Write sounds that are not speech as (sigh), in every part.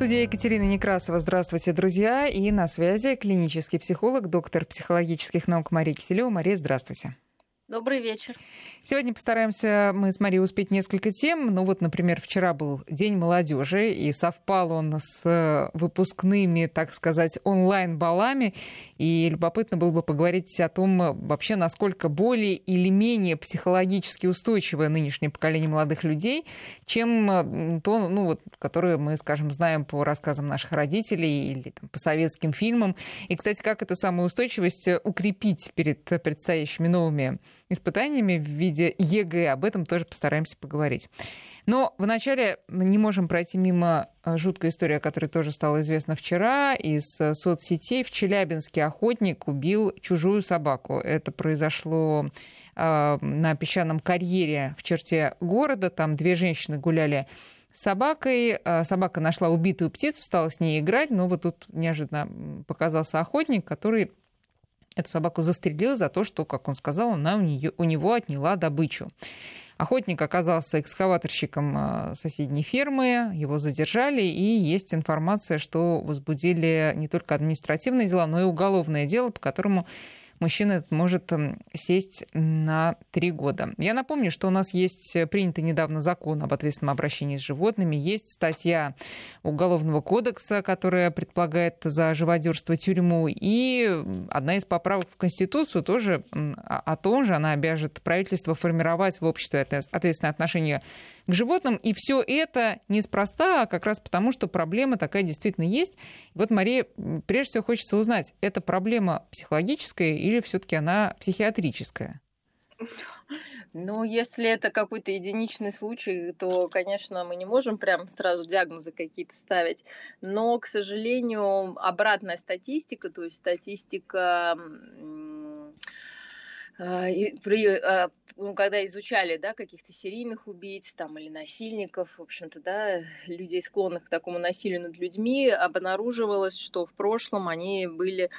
студии Екатерина Некрасова. Здравствуйте, друзья. И на связи клинический психолог, доктор психологических наук Мария Киселева. Мария, здравствуйте. Добрый вечер. Сегодня постараемся мы с Марией успеть несколько тем. Ну вот, например, вчера был День молодежи, и совпал он с выпускными, так сказать, онлайн-балами. И любопытно было бы поговорить о том, вообще, насколько более или менее психологически устойчивое нынешнее поколение молодых людей, чем то, ну вот, которое мы, скажем, знаем по рассказам наших родителей или там, по советским фильмам. И, кстати, как эту самую устойчивость укрепить перед предстоящими новыми испытаниями в виде ЕГЭ. Об этом тоже постараемся поговорить. Но вначале не можем пройти мимо э, жуткой истории, о которой тоже стало известно вчера. Из э, соцсетей в Челябинске охотник убил чужую собаку. Это произошло э, на песчаном карьере в черте города. Там две женщины гуляли с собакой. Собака нашла убитую птицу, стала с ней играть, но вот тут неожиданно показался охотник, который эту собаку застрелил за то, что, как он сказал, она у, нее, у него отняла добычу. Охотник оказался экскаваторщиком а, соседней фермы, его задержали, и есть информация, что возбудили не только административные дела, но и уголовное дело, по которому мужчина может сесть на три года. Я напомню, что у нас есть принятый недавно закон об ответственном обращении с животными, есть статья Уголовного кодекса, которая предполагает за живодерство тюрьму, и одна из поправок в Конституцию тоже о том же, она обяжет правительство формировать в обществе ответственное отношение к животным. И все это неспроста, а как раз потому, что проблема такая действительно есть. вот, Мария, прежде всего хочется узнать, это проблема психологическая или все-таки она психиатрическая? Ну, если это какой-то единичный случай, то, конечно, мы не можем прям сразу диагнозы какие-то ставить. Но, к сожалению, обратная статистика, то есть статистика при, а, ну, когда изучали, да, каких-то серийных убийц там или насильников, в общем-то, да, людей, склонных к такому насилию над людьми, обнаруживалось, что в прошлом они были,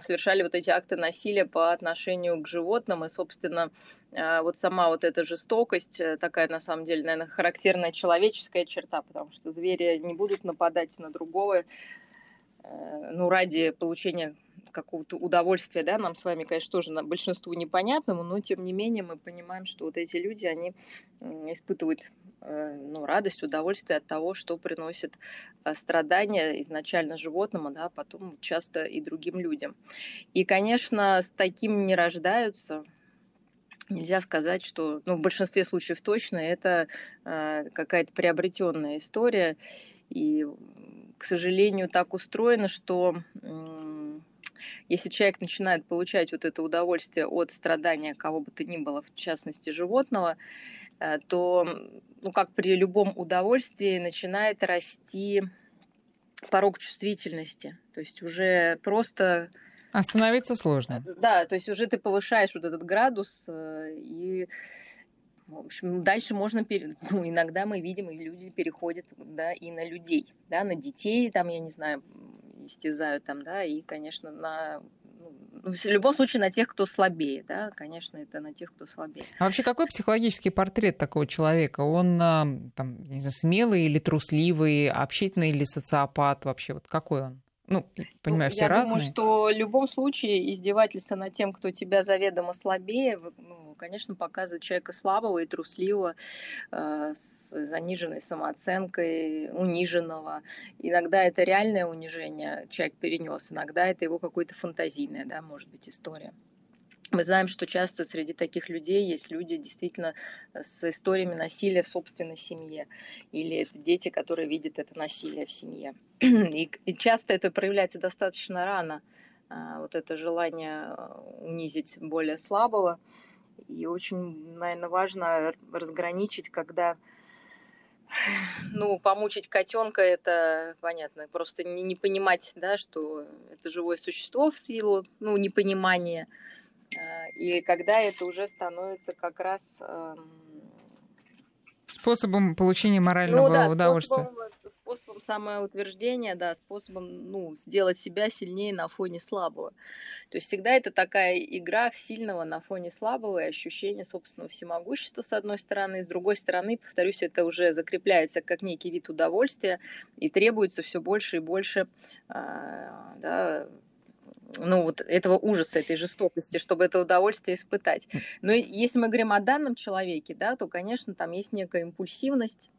совершали вот эти акты насилия по отношению к животным, и, собственно, а, вот сама вот эта жестокость, э, такая, на самом деле, наверное, характерная человеческая черта, потому что звери не будут нападать на другого, э, ну, ради получения какого-то удовольствия, да, нам с вами, конечно, тоже на большинству непонятному, но тем не менее мы понимаем, что вот эти люди, они испытывают э, ну, радость, удовольствие от того, что приносит э, страдания изначально животному, да, а потом часто и другим людям. И, конечно, с таким не рождаются, нельзя сказать, что, ну, в большинстве случаев точно это э, какая-то приобретенная история. И, к сожалению, так устроено, что если человек начинает получать вот это удовольствие от страдания кого бы то ни было, в частности животного, э, то, ну, как при любом удовольствии, начинает расти порог чувствительности. То есть уже просто... Остановиться сложно. Да, то есть уже ты повышаешь вот этот градус, э, и в общем, дальше можно, (laughs) ну, иногда мы видим, и люди переходят, да, и на людей, да, на детей, там, я не знаю, истязают там, да, и, конечно, на ну, в любом случае на тех, кто слабее, да, конечно, это на тех, кто слабее. А вообще какой психологический портрет такого человека? Он а, там, не знаю, смелый или трусливый, общительный или социопат вообще? Вот какой он? Ну, понимаю, ну, все я разные. Я думаю, что в любом случае издевательство над тем, кто тебя заведомо слабее, ну, конечно, показывает человека слабого и трусливого, э, с заниженной самооценкой, униженного. Иногда это реальное унижение человек перенес, иногда это его какое-то фантазийное, да, может быть, история. Мы знаем, что часто среди таких людей есть люди действительно с историями насилия в собственной семье. Или это дети, которые видят это насилие в семье. (clears throat) И, и часто это проявляется достаточно рано. А, вот это желание э, унизить более слабого. И очень, наверное, важно разграничить, когда (sighs) ну, помучить котенка это понятно, просто не, не понимать, да, что это живое существо в силу, ну, непонимания. И когда это уже становится как раз способом получения морального ну, да, удовольствия. Способом, способом самоутверждения, да, способом, ну, сделать себя сильнее на фоне слабого. То есть всегда это такая игра в сильного на фоне слабого и ощущение собственного всемогущества, с одной стороны, и с другой стороны, повторюсь, это уже закрепляется как некий вид удовольствия и требуется все больше и больше а, да, ну, вот этого ужаса, этой жестокости, чтобы это удовольствие испытать. Но если мы говорим о данном человеке, да, то, конечно, там есть некая импульсивность,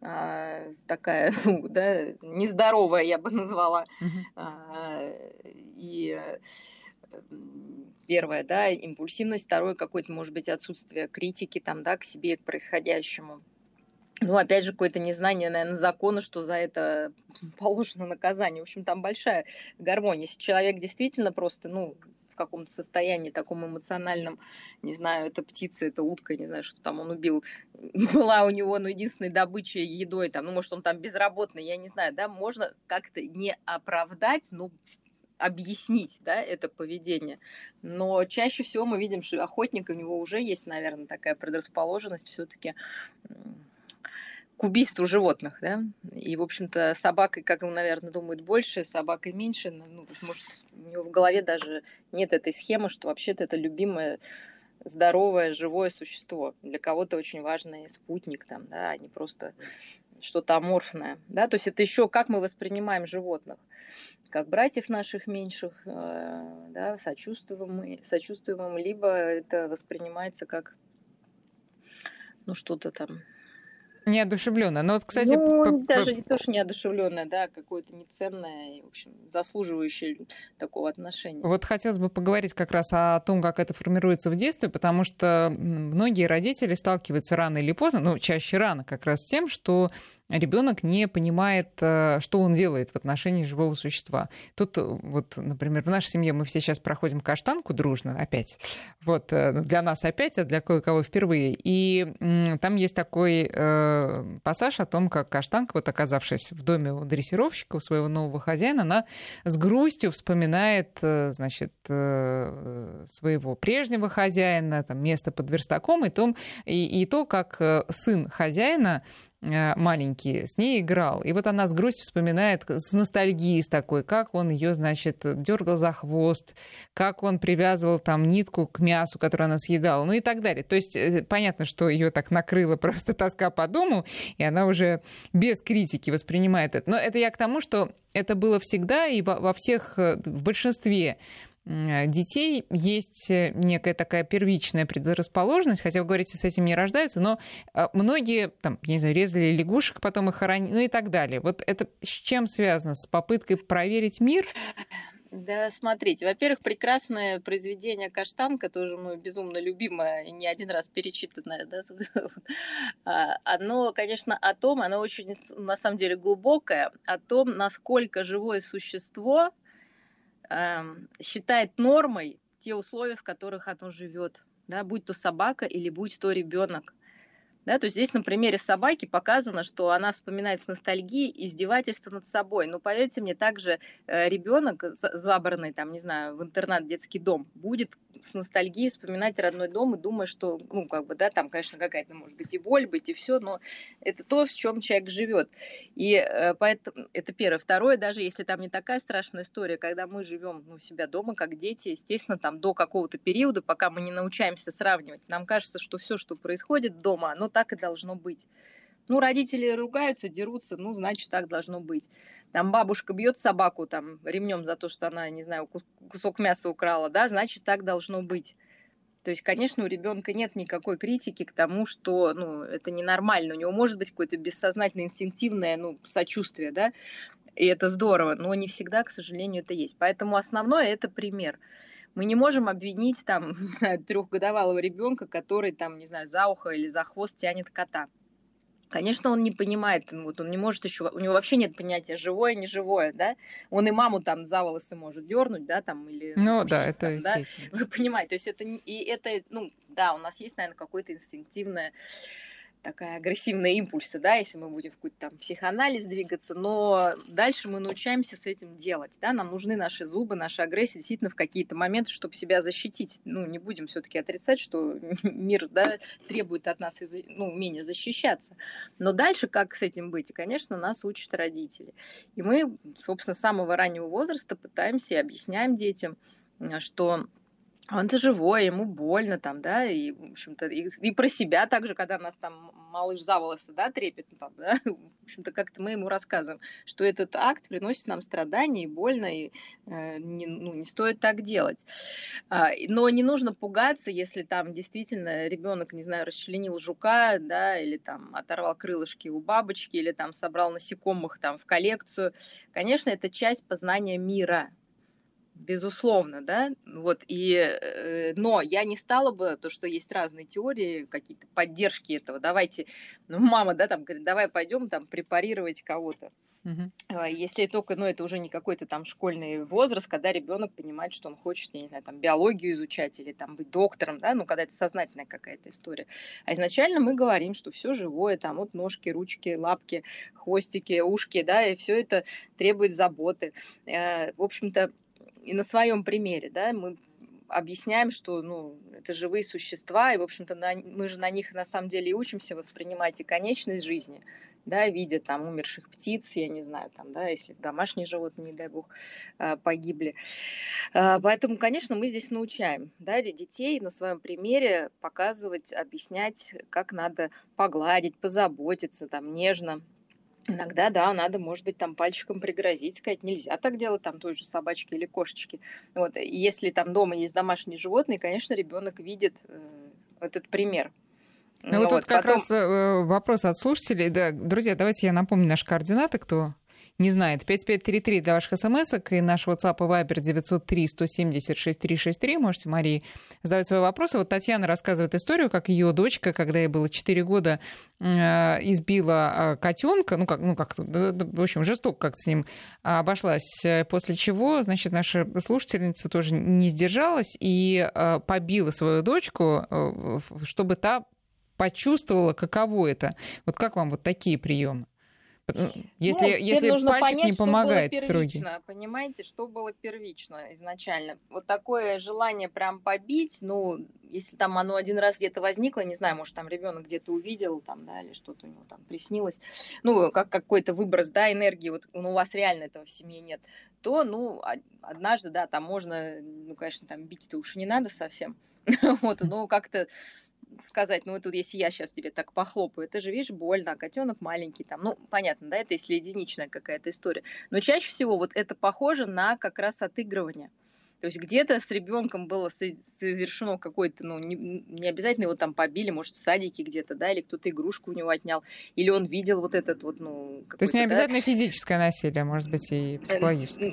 а, такая, (laughs) ну, да, нездоровая, я бы назвала. А, и первое, да, импульсивность, второе, какое-то, может быть, отсутствие критики там, да, к себе, к происходящему. Ну, опять же, какое-то незнание, наверное, закона, что за это (laughs) положено наказание. В общем, там большая гармония. Если человек действительно просто, ну, в каком-то состоянии таком эмоциональном, не знаю, это птица, это утка, не знаю, что там он убил, (laughs) была у него, ну, единственной добычей едой, там, ну, может, он там безработный, я не знаю, да, можно как-то не оправдать, но объяснить, да, это поведение. Но чаще всего мы видим, что охотник, у него уже есть, наверное, такая предрасположенность все-таки к убийству животных, да, и, в общем-то, собакой, как он, наверное, думает больше, собакой меньше, ну, может, у него в голове даже нет этой схемы, что вообще-то это любимое здоровое, живое существо. Для кого-то очень важный спутник, там, да, а не просто что-то аморфное. Да? То есть это еще как мы воспринимаем животных. Как братьев наших меньших, э, да, сочувствуем, сочувствуем, либо это воспринимается как ну, что-то там Неодушевленная. Но вот, кстати... Ну, даже не то, что неодушевленная, да, какое-то неценное, в общем, заслуживающее такого отношения. Вот хотелось бы поговорить как раз о том, как это формируется в детстве, потому что многие родители сталкиваются рано или поздно, ну, чаще рано как раз с тем, что ребенок не понимает, э, что он делает в отношении живого существа. Тут э, вот, например, в нашей семье мы все сейчас проходим каштанку дружно опять. Вот э, для нас опять, а для кое-кого впервые. И там есть такой э, пассаж о том, как каштанка, вот оказавшись в доме у дрессировщика, у своего нового хозяина, она с грустью вспоминает, значит, своего прежнего хозяина, там, место под верстаком, и, том, и, и то, как сын хозяина Э, маленький, с ней играл. И вот она с грустью вспоминает, с ностальгией с такой, как он ее, значит, дергал за хвост, как он привязывал там нитку к мясу, которое она съедала, ну и так далее. То есть э, понятно, что ее так накрыла (laughs) просто тоска по дому, и она уже без критики воспринимает это. Но это я к тому, что это было всегда и во всех, э, в большинстве детей есть э, некая такая первичная предрасположенность, хотя вы говорите, с этим не рождаются, но э, многие, там, не знаю, резали лягушек, потом их хоронили, ну и так далее. Вот это с чем связано? С попыткой проверить мир? Да, смотрите, во-первых, прекрасное произведение Каштанка, тоже мое безумно любимое не один раз перечитанное, да, (laughs) а, оно, конечно, о том, оно очень, на самом деле, глубокое, о том, насколько живое существо считает нормой те условия, в которых оно живет, да, будь то собака или будь то ребенок. Да, то есть здесь на примере собаки показано, что она вспоминает с ностальгией издевательство над собой. Но поверьте мне, также э, ребенок, забранный там, не знаю, в интернат, детский дом, будет с ностальгией вспоминать родной дом и думая, что, ну, как бы, да, там, конечно, какая-то, может быть, и боль быть, и все, но это то, в чем человек живет. И э, поэтому это первое. Второе, даже если там не такая страшная история, когда мы живем ну, у себя дома, как дети, естественно, там до какого-то периода, пока мы не научаемся сравнивать, нам кажется, что все, что происходит дома, оно так и должно быть. Ну, родители ругаются, дерутся, ну, значит, так должно быть. Там бабушка бьет собаку там ремнем за то, что она, не знаю, кусок мяса украла, да, значит, так должно быть. То есть, конечно, у ребенка нет никакой критики к тому, что ну, это ненормально. У него может быть какое-то бессознательное, инстинктивное ну, сочувствие, да, и это здорово, но не всегда, к сожалению, это есть. Поэтому основное это пример. Мы не можем обвинить там, (laughs) не знаю, трехгодовалого ребенка, который там, не знаю, за ухо или за хвост тянет кота. Конечно, он не понимает, вот он не может еще, у него вообще нет понятия живое, не живое, да. Он и маму там за волосы может дернуть, да, там или. Ну да, это там, да? (laughs) Вы понимаете, то есть это и это, ну да, у нас есть, наверное, какое-то инстинктивное такая агрессивные импульсы, да, если мы будем в какой-то там психоанализ двигаться, но дальше мы научаемся с этим делать, да, нам нужны наши зубы, наша агрессия действительно в какие-то моменты, чтобы себя защитить. Ну, не будем все-таки отрицать, что (laughs) мир, да, требует от нас, ну, умения защищаться. Но дальше как с этим быть? конечно, нас учат родители. И мы, собственно, с самого раннего возраста пытаемся и объясняем детям, что он-то живой, ему больно там, да, и, в общем-то, и, и про себя также, когда нас там малыш за волосы, да, трепет, ну, там, да, (laughs) в общем-то, как-то мы ему рассказываем, что этот акт приносит нам страдания и больно, и э, не, ну, не стоит так делать. А, но не нужно пугаться, если там действительно ребенок, не знаю, расчленил жука, да, или там оторвал крылышки у бабочки, или там собрал насекомых там в коллекцию. Конечно, это часть познания мира, безусловно, да, вот, и, э, но я не стала бы, то, что есть разные теории, какие-то поддержки этого, давайте, ну, мама, да, там, говорит, давай пойдем там препарировать кого-то, Uh-huh. Если только, ну, это уже не какой-то там школьный возраст, когда ребенок понимает, что он хочет, я не знаю, там, биологию изучать или там быть доктором, да, ну, когда это сознательная какая-то история. А изначально мы говорим, что все живое, там, вот ножки, ручки, лапки, хвостики, ушки, да, и все это требует заботы. Э, в общем-то, и на своем примере, да, мы объясняем, что ну, это живые существа, и, в общем-то, на, мы же на них на самом деле и учимся воспринимать и конечность жизни, да, видя там умерших птиц, я не знаю, там, да, если домашние животные, не дай бог, а, погибли. А, поэтому, конечно, мы здесь научаем, да, детей на своем примере показывать, объяснять, как надо погладить, позаботиться, там, нежно Иногда, да, надо, может быть, там пальчиком пригрозить, сказать, нельзя так делать там той же собачке или кошечке. Вот. Если там дома есть домашние животные, конечно, ребенок видит э, этот пример. Ну, вот, вот тут как потом... раз э, вопрос от слушателей. Да, друзья, давайте я напомню наши координаты, кто не знает. 5533 для ваших смс и наш WhatsApp и Viber 903 170 6363. Можете, Марии, задавать свои вопросы. Вот Татьяна рассказывает историю, как ее дочка, когда ей было 4 года, э, избила э, котенка, ну как, ну как, в общем, жестоко как-то с ним обошлась, после чего, значит, наша слушательница тоже не сдержалась и э, побила свою дочку, чтобы та почувствовала, каково это. Вот как вам вот такие приемы? Если, ну, если нужно пальчик понять, не помогает что было строгий. Понимаете, что было первично изначально. Вот такое желание прям побить, ну, если там оно один раз где-то возникло, не знаю, может, там ребенок где-то увидел, там, да, или что-то у него там приснилось, ну, как какой-то выброс, да, энергии, вот ну, у вас реально этого в семье нет, то, ну, однажды, да, там можно, ну, конечно, там бить-то уж не надо совсем, (laughs) вот, но как-то сказать, ну, тут если я сейчас тебе так похлопаю, это же, видишь, больно, а котенок маленький там. Ну, понятно, да, это если единичная какая-то история. Но чаще всего вот это похоже на как раз отыгрывание. То есть где-то с ребенком было совершено какое-то, ну, не, не обязательно его там побили, может, в садике где-то, да, или кто-то игрушку у него отнял, или он видел вот этот вот, ну... То есть не обязательно да? физическое насилие, может быть, и психологическое.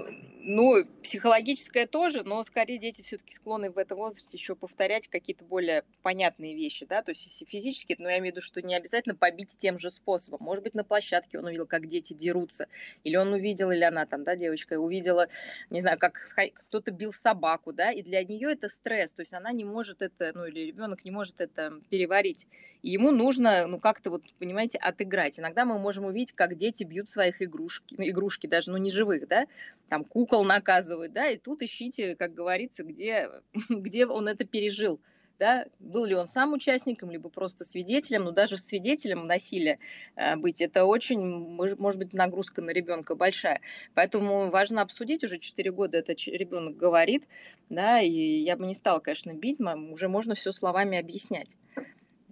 Ну, психологическое тоже, но скорее дети все-таки склонны в этом возрасте еще повторять какие-то более понятные вещи, да, то есть если физически, но я имею в виду, что не обязательно побить тем же способом. Может быть, на площадке он увидел, как дети дерутся, или он увидел, или она там, да, девочка, увидела, не знаю, как кто-то бил собаку, да, и для нее это стресс, то есть она не может это, ну, или ребенок не может это переварить. И ему нужно, ну, как-то вот, понимаете, отыграть. Иногда мы можем увидеть, как дети бьют своих игрушки, игрушки даже, ну, не живых, да, там кукол наказывают, да, и тут ищите, как говорится, где, (laughs) где он это пережил, да, был ли он сам участником, либо просто свидетелем, но даже свидетелем насилия э, быть, это очень, может быть, нагрузка на ребенка большая. Поэтому важно обсудить, уже 4 года этот ребенок говорит, да, и я бы не стала, конечно, бить, уже можно все словами объяснять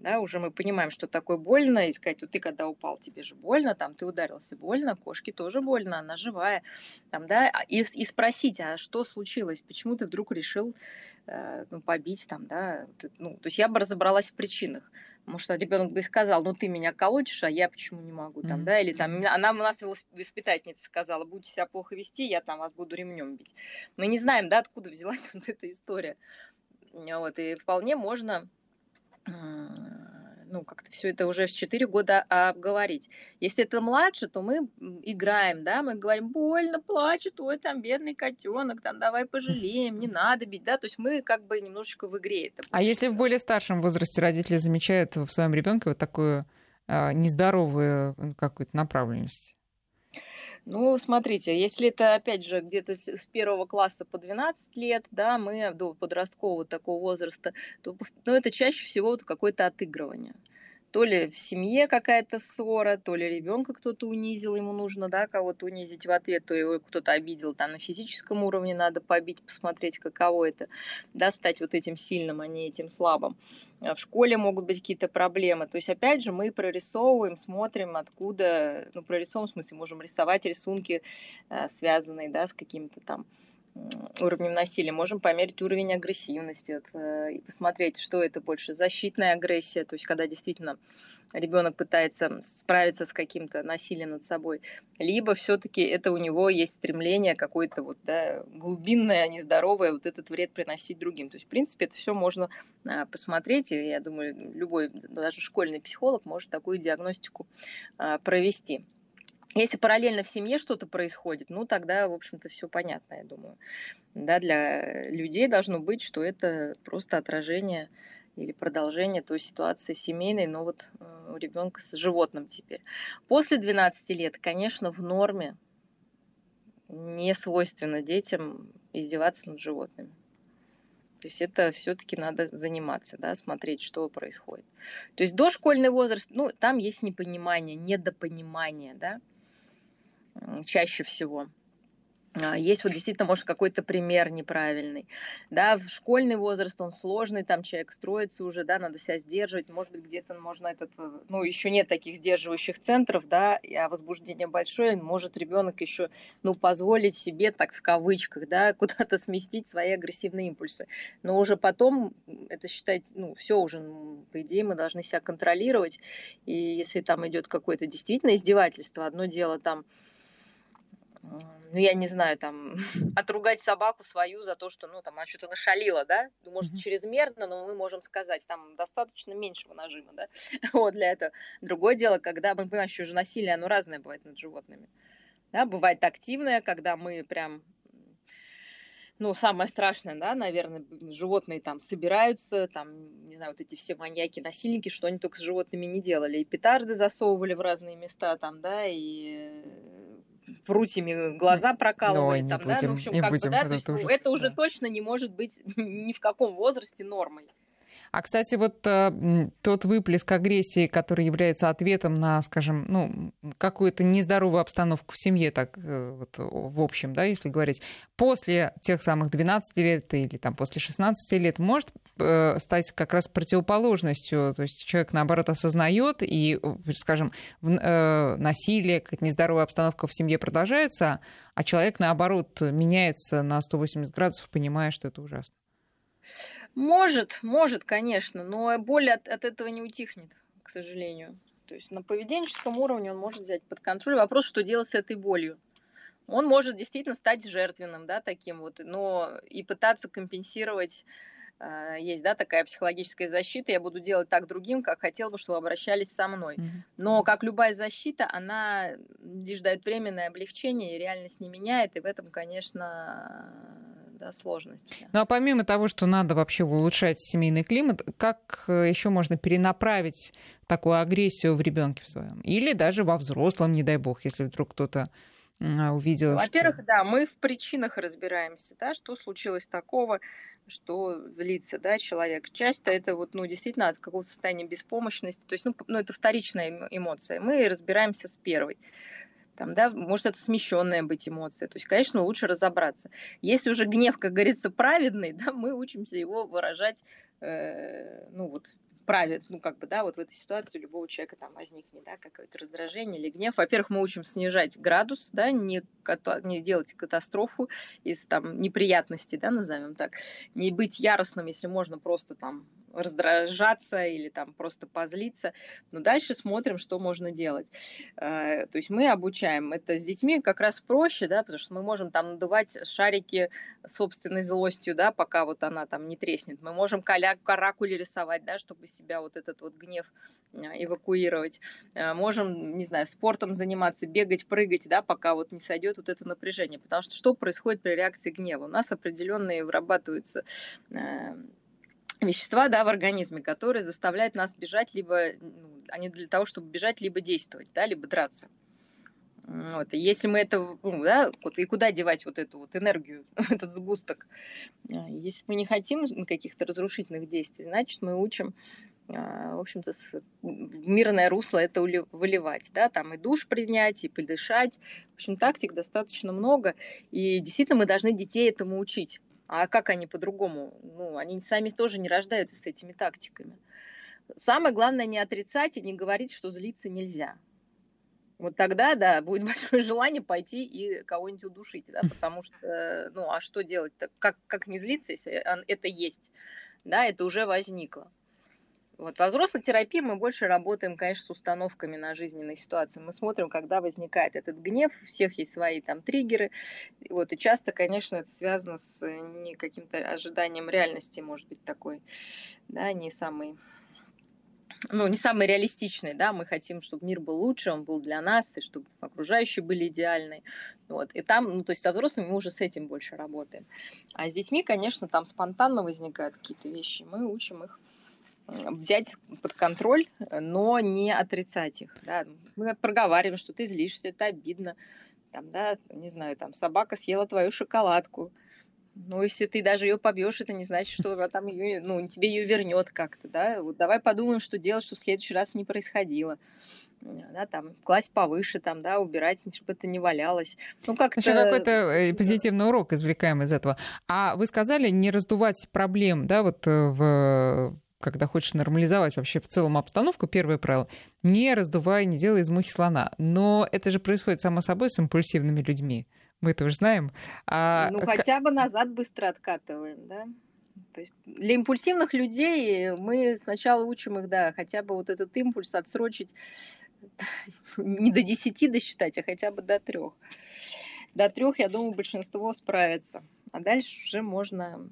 да, уже мы понимаем, что такое больно, и сказать, вот ты когда упал, тебе же больно, там ты ударился, больно, кошке тоже больно, она живая, там, да, а, и, и спросить, а что случилось, почему ты вдруг решил э, ну, побить, там, да, ну, то есть я бы разобралась в причинах, потому что ребенок бы сказал, ну ты меня колотишь, а я почему не могу, там, mm-hmm. да, или там, она у нас воспитательница сказала, будете себя плохо вести, я там вас буду ремнем бить. Мы не знаем, да, откуда взялась (laughs) вот эта история. Вот, и вполне можно ну, как-то все это уже в 4 года обговорить. Если это младше, то мы играем, да, мы говорим, больно, плачет, ой, там бедный котенок, там давай пожалеем, не надо бить, да, то есть мы как бы немножечко в игре это. А если в более старшем возрасте родители замечают в своем ребенке вот такую э, нездоровую какую-то направленность? Ну, смотрите, если это, опять же, где-то с первого класса по 12 лет, да, мы до подросткового такого возраста, то ну, это чаще всего вот какое-то отыгрывание то ли в семье какая-то ссора, то ли ребенка кто-то унизил, ему нужно, да, кого-то унизить в ответ, то его кто-то обидел, там на физическом уровне надо побить, посмотреть, каково это, да, стать вот этим сильным, а не этим слабым. А в школе могут быть какие-то проблемы. То есть, опять же, мы прорисовываем, смотрим, откуда, ну, прорисовываем, в смысле, можем рисовать рисунки, э, связанные, да, с какими-то там уровнем насилия, можем померить уровень агрессивности вот, э, и посмотреть, что это больше защитная агрессия, то есть когда действительно ребенок пытается справиться с каким-то насилием над собой, либо все-таки это у него есть стремление какое-то вот да, глубинное, нездоровое, вот этот вред приносить другим. То есть, в принципе, это все можно а, посмотреть, и я думаю, любой, даже школьный психолог может такую диагностику а, провести. Если параллельно в семье что-то происходит, ну тогда, в общем-то, все понятно, я думаю. Да, для людей должно быть, что это просто отражение или продолжение той ситуации семейной, но вот э, у ребенка с животным теперь. После 12 лет, конечно, в норме не свойственно детям издеваться над животными. То есть это все-таки надо заниматься, да, смотреть, что происходит. То есть дошкольный возраст, ну, там есть непонимание, недопонимание, да, чаще всего. А, есть вот действительно, может, какой-то пример неправильный. Да, в школьный возраст он сложный, там человек строится уже, да, надо себя сдерживать. Может быть, где-то можно этот, э, ну, еще нет таких сдерживающих центров, да, а возбуждение большое, может ребенок еще, ну, позволить себе, так в кавычках, да, (laughs) куда-то сместить свои агрессивные импульсы. Но уже потом это считать, ну, все уже, ну, по идее, мы должны себя контролировать. И если там идет какое-то действительно издевательство, одно дело там, ну, я не знаю, там, (laughs) отругать собаку свою за то, что, ну, там, она что-то нашалила, да, ну, может, mm-hmm. чрезмерно, но мы можем сказать, там, достаточно меньшего нажима, да, (laughs) вот для этого. Другое дело, когда, мы понимаем, что уже насилие, оно разное бывает над животными, да, бывает активное, когда мы прям ну, самое страшное, да, наверное, животные там собираются, там, не знаю, вот эти все маньяки, насильники, что они только с животными не делали. И петарды засовывали в разные места там, да, и прутьями глаза прокалывали, Ой, там, будем, да, ну, в общем, как будем, бы, да, то есть, ужас, это уже да. точно не может быть (laughs) ни в каком возрасте нормой. А, кстати, вот э, тот выплеск агрессии, который является ответом на, скажем, ну, какую-то нездоровую обстановку в семье, так э, вот в общем, да, если говорить, после тех самых 12 лет или там после 16 лет может э, стать как раз противоположностью, то есть человек, наоборот, осознает и, скажем, в, э, насилие, какая-то нездоровая обстановка в семье продолжается, а человек, наоборот, меняется на 180 градусов, понимая, что это ужасно. Может, может, конечно, но боль от, от этого не утихнет, к сожалению. То есть на поведенческом уровне он может взять под контроль. Вопрос, что делать с этой болью. Он может действительно стать жертвенным, да, таким вот, но и пытаться компенсировать есть, да, такая психологическая защита, я буду делать так другим, как хотел бы, чтобы обращались со мной. Mm-hmm. Но, как любая защита, она лишь дает временное облегчение и реальность не меняет, и в этом, конечно, да, сложности. Ну а помимо того, что надо вообще улучшать семейный климат, как э, еще можно перенаправить такую агрессию в ребенке в своем? Или даже во взрослом, не дай бог, если вдруг кто-то увидел. Во-первых, что... да, мы в причинах разбираемся, да, что случилось такого, что злится, да, человек. Часто это вот, ну, действительно от какого-то состояния беспомощности, то есть, ну, ну, это вторичная эмоция. Мы разбираемся с первой там, да, может это смещенная быть эмоция. То есть, конечно, лучше разобраться. Если уже гнев, как говорится, праведный, (laughs) да, мы учимся его выражать, э, ну вот правит, ну как бы, да, вот в этой ситуации у любого человека там возникнет, да, какое-то раздражение или гнев. Во-первых, мы учим снижать градус, да, не, не делать катастрофу из там неприятностей, да, назовем так, не быть яростным, если можно просто там раздражаться или там просто позлиться. Но дальше смотрим, что можно делать. Э, то есть мы обучаем. Это с детьми как раз проще, да, потому что мы можем там надувать шарики собственной злостью, да, пока вот она там не треснет. Мы можем каракули рисовать, да, чтобы себя вот этот вот гнев э, эвакуировать. Э, можем, не знаю, спортом заниматься, бегать, прыгать, да, пока вот не сойдет вот это напряжение. Потому что что происходит при реакции гнева? У нас определенные вырабатываются вещества да, в организме, которые заставляют нас бежать, либо ну, они для того, чтобы бежать, либо действовать, да, либо драться. Вот. И если мы это, ну, да, вот, и куда девать вот эту вот энергию, (laughs) этот сгусток? А, если мы не хотим каких-то разрушительных действий, значит, мы учим а, в общем-то, мирное русло это выливать, да, там и душ принять, и подышать. В общем, тактик достаточно много, и действительно мы должны детей этому учить. А как они по-другому? Ну, они сами тоже не рождаются с этими тактиками. Самое главное не отрицать и не говорить, что злиться нельзя. Вот тогда, да, будет (laughs) большое желание пойти и кого-нибудь удушить, да, потому что, ну, а что делать-то? Как, как не злиться, если это есть? Да, это уже возникло. Вот. Во взрослой терапии мы больше работаем, конечно, с установками на жизненные ситуации. Мы смотрим, когда возникает этот гнев, у всех есть свои там триггеры. Вот. И часто, конечно, это связано с э, не каким-то ожиданием реальности, может быть, такой, да, не самый ну, не самый реалистичный, да, мы хотим, чтобы мир был лучше, он был для нас, и чтобы окружающие были идеальны, вот, и там, ну, то есть со взрослыми мы уже с этим больше работаем, а с детьми, конечно, там спонтанно возникают какие-то вещи, мы учим их взять под контроль, но не отрицать их, да, мы проговариваем, что ты злишься, это обидно, там, да, не знаю, там, собака съела твою шоколадку, ну, если ты даже ее побьешь, это не значит, что там ее, ну, тебе ее вернет как-то, да. Вот давай подумаем, что делать, чтобы в следующий раз не происходило. Да, там, класть повыше, там, да, убирать, чтобы это не валялось. Ну, как-то... Еще какой-то э, позитивный урок извлекаем из этого. А вы сказали не раздувать проблем, да, вот э, в когда хочешь нормализовать вообще в целом обстановку, первое правило — не раздувай, не делай из мухи слона. Но это же происходит само собой с импульсивными людьми мы это уже знаем. А... Ну, хотя бы назад быстро откатываем, да? То есть для импульсивных людей мы сначала учим их, да, хотя бы вот этот импульс отсрочить (laughs) не до 10 досчитать, а хотя бы до трех. До трех, я думаю, большинство справится. А дальше уже можно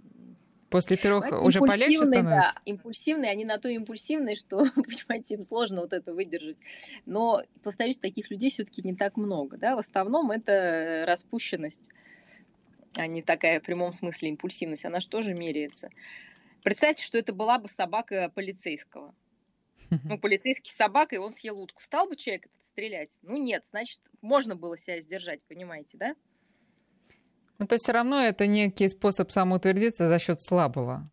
После трех уже полегче становится? Да, импульсивные, они на то импульсивные, что, (laughs) понимаете, им сложно вот это выдержать. Но, повторюсь, таких людей все-таки не так много. Да? В основном это распущенность, а не такая в прямом смысле импульсивность. Она же тоже меряется. Представьте, что это была бы собака полицейского. (laughs) Ну, полицейский собака, и он съел утку. Стал бы человек этот стрелять? Ну, нет, значит, можно было себя сдержать, понимаете, да? Ну, то есть все равно это некий способ самоутвердиться за счет слабого.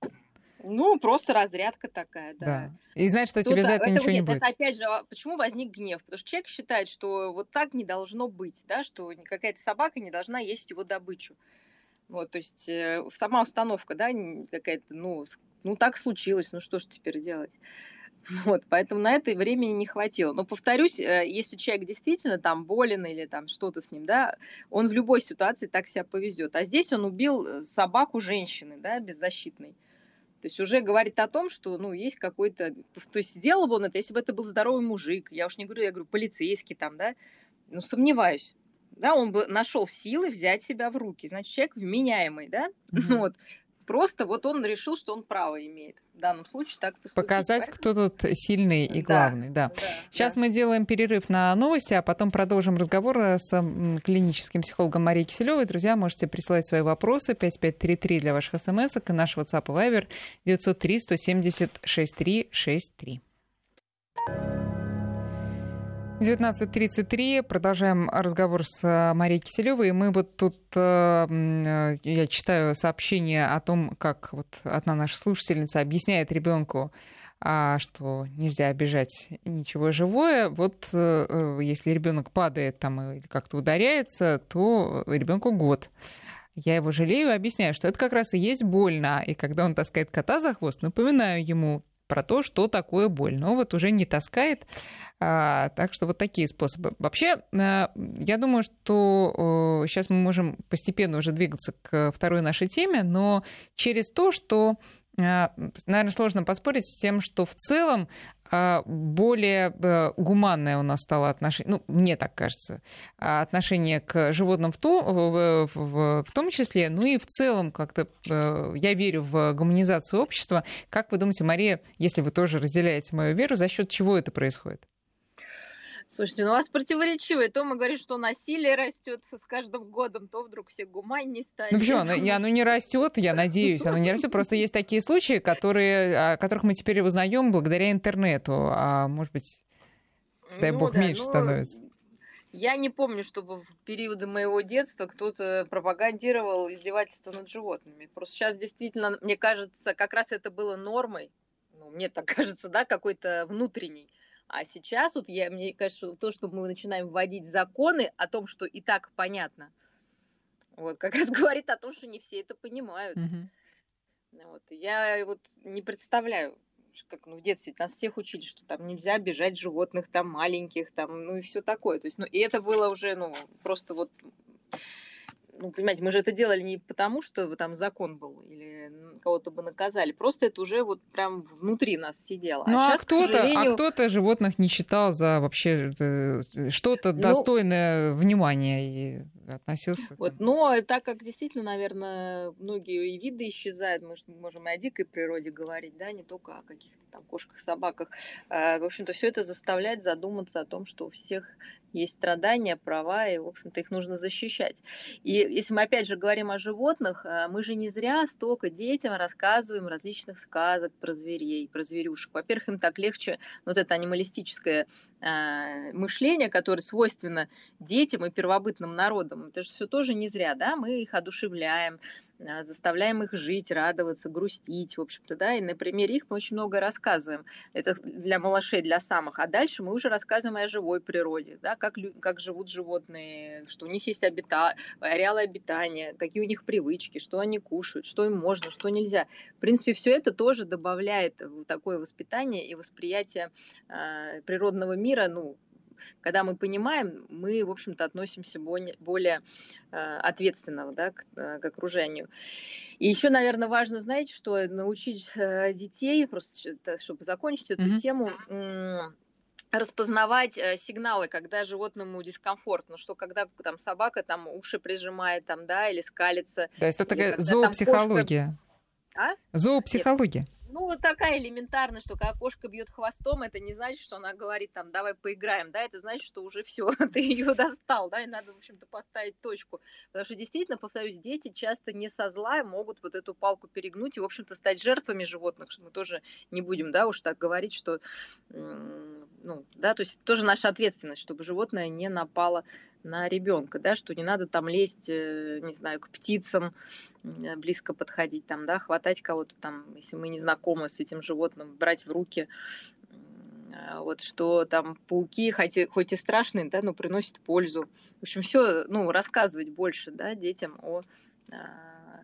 Ну, просто разрядка такая, да. да. И знать, что тебе за это, это ничего нет, не будет. Это опять же, а почему возник гнев? Потому что человек считает, что вот так не должно быть, да, что какая-то собака не должна есть его добычу. Вот, то есть э, сама установка, да, какая-то, ну, ну так случилось, ну что ж теперь делать? (laughs) Вот, поэтому на это времени не хватило. Но повторюсь, э, если человек действительно там болен или там что-то с ним, да, он в любой ситуации так себя повезет. А здесь он убил э, собаку женщины, да, беззащитной. То есть уже говорит о том, что, ну, есть какой-то... То есть сделал бы он это, если бы это был здоровый мужик. Я уж не говорю, я говорю, полицейский там, да. Ну, сомневаюсь. Да, он бы нашел силы взять себя в руки. Значит, человек вменяемый, да. (laughs) Mm-hmm. Вот. Просто вот он решил, что он право имеет. В данном случае так поступить. Показать, Поэтому... кто тут сильный и главный. Да, да. да Сейчас да. мы делаем перерыв на новости, а потом продолжим разговор с клиническим психологом Марией Киселевой. Друзья, можете присылать свои вопросы 5533 для ваших смс и наш WhatsApp и Viber 903 170 6363. 19.33. Продолжаем разговор с э, Марией Киселевой. Мы вот тут, э, э, я читаю сообщение о том, как вот одна наша слушательница объясняет ребенку, а, что нельзя обижать ничего живое. Вот если ребенок падает там или как-то ударяется, то ребенку год. Я его жалею и объясняю, что это как раз и есть больно. И когда он таскает кота за хвост, напоминаю ему, про то, что такое боль. Но вот уже не таскает. А, так что вот такие способы. Вообще, а, я думаю, что сейчас мы можем постепенно уже двигаться к второй нашей теме, но через то, что наверное, сложно поспорить с тем, что в целом а, более э, гуманное у нас стало отношение, ну, мне так кажется, а, отношение к животным в том, в, в том числе, ну и в целом как-то э, я верю в гуманизацию общества. Как вы думаете, Мария, если вы тоже разделяете мою веру, за счет чего это происходит? Слушайте, ну у вас противоречивое. То мы говорим, что насилие растет с каждым годом, то вдруг все гуманнее стали. Ну почему? Оно, оно не растет, я надеюсь, оно не растет. Просто есть такие случаи, которые, о которых мы теперь узнаем благодаря интернету. А может быть, дай ну, бог, да, меньше ну, становится. Я не помню, чтобы в периоды моего детства кто-то пропагандировал издевательство над животными. Просто сейчас действительно, мне кажется, как раз это было нормой. Ну, мне так (laughs) кажется, да, какой-то внутренний а сейчас вот я, мне кажется, то, что мы начинаем вводить законы о том, что и так понятно, вот как раз (laughs) говорит о том, что не все это понимают. Mm-hmm. Вот. Я вот не представляю, как ну, в детстве нас всех учили, что там нельзя обижать животных, там маленьких, там, ну и все такое. То есть, ну, и это было уже, ну, просто вот ну, понимаете, мы же это делали не потому, что там закон был или кого-то бы наказали, просто это уже вот прям внутри нас сидело. Ну, а, а кто-то, сожалению... а кто-то животных не считал за вообще э, что-то ну, достойное внимания и относился. Вот, но так как действительно, наверное, многие и виды исчезают, мы можем и о дикой природе говорить, да, не только о каких-то там кошках, собаках. А, в общем-то, все это заставляет задуматься о том, что у всех есть страдания, права, и, в общем-то, их нужно защищать. И если мы опять же говорим о животных, а, мы же не зря столько детям рассказываем различных сказок про зверей, про зверюшек. Во-первых, им так легче вот это анималистическое а, мышление, которое свойственно детям и первобытным народам. Это же все тоже не зря, да, мы их одушевляем, а, заставляем их жить, радоваться, грустить, в общем-то, да, и на примере их мы очень много рассказываем. Это для малышей, для самых. А дальше мы уже рассказываем о живой природе, да, как, как живут животные, что у них есть обита... ареалы обитания, какие у них привычки, что они кушают, что им можно, что нельзя. В принципе, все это тоже добавляет такое воспитание и восприятие э, природного мира, ну, когда мы понимаем, мы, в общем-то, относимся более, э, ответственно да, к, э, к окружению. И еще, наверное, важно знать, что научить э, детей, просто чтобы закончить эту mm-hmm. тему, распознавать сигналы, когда животному дискомфортно, что когда там собака там уши прижимает там, да, или скалится. То есть это такая зоопсихология. Кошка... А? Зоопсихология. Ну, вот такая элементарная, что когда кошка бьет хвостом, это не значит, что она говорит там, давай поиграем, да, это значит, что уже все, (laughs) ты ее достал, да, и надо, в общем-то, поставить точку. Потому что действительно, повторюсь, дети часто не со зла могут вот эту палку перегнуть и, в общем-то, стать жертвами животных, что мы тоже не будем, да, уж так говорить, что, ну, да, то есть тоже наша ответственность, чтобы животное не напало на ребенка, да, что не надо там лезть, э, не знаю, к птицам, близко подходить там, да, хватать кого-то там, если мы не знакомы с этим животным, брать в руки, а, вот что там пауки, хоть и, хоть и страшные, да, но приносят пользу. В общем, все, ну, рассказывать больше, да, детям о а,